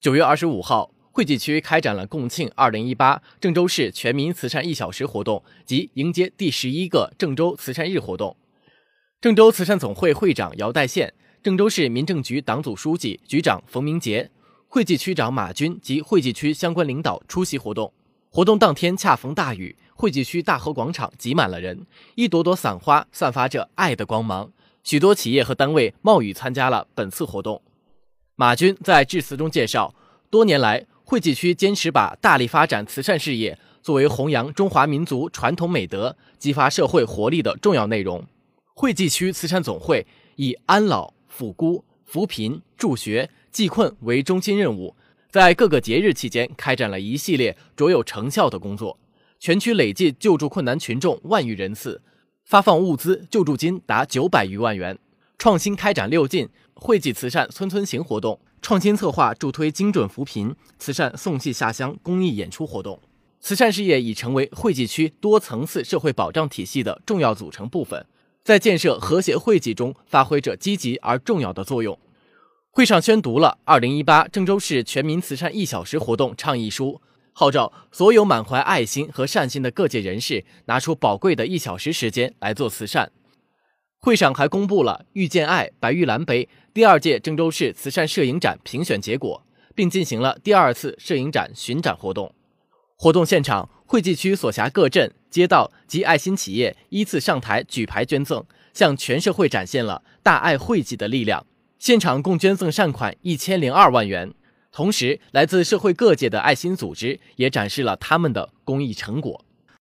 九月二十五号，惠济区开展了共庆二零一八郑州市全民慈善一小时活动及迎接第十一个郑州慈善日活动。郑州慈善总会会长姚代宪、郑州市民政局党组书记、局长冯明杰、惠济区长马军及惠济区相关领导出席活动。活动当天恰逢大雨，惠济区大河广场挤满了人，一朵朵伞花散发着爱的光芒。许多企业和单位冒雨参加了本次活动。马军在致辞中介绍，多年来，惠济区坚持把大力发展慈善事业作为弘扬中华民族传统美德、激发社会活力的重要内容。惠济区慈善总会以安老、抚孤、扶贫、助学、济困为中心任务，在各个节日期间开展了一系列卓有成效的工作，全区累计救助困难群众万余人次，发放物资救助金达九百余万元。创新开展六进惠济慈善村村行活动，创新策划助推精准扶贫慈善送戏下乡公益演出活动。慈善事业已成为惠济区多层次社会保障体系的重要组成部分，在建设和谐惠济中发挥着积极而重要的作用。会上宣读了二零一八郑州市全民慈善一小时活动倡议书，号召所有满怀爱心和善心的各界人士拿出宝贵的一小时时间来做慈善。会上还公布了“遇见爱”白玉兰杯第二届郑州市慈善摄影展评选结果，并进行了第二次摄影展巡展活动。活动现场，惠济区所辖各镇、街道及爱心企业依次上台举牌捐赠，向全社会展现了大爱惠济的力量。现场共捐赠善款一千零二万元，同时来自社会各界的爱心组织也展示了他们的公益成果。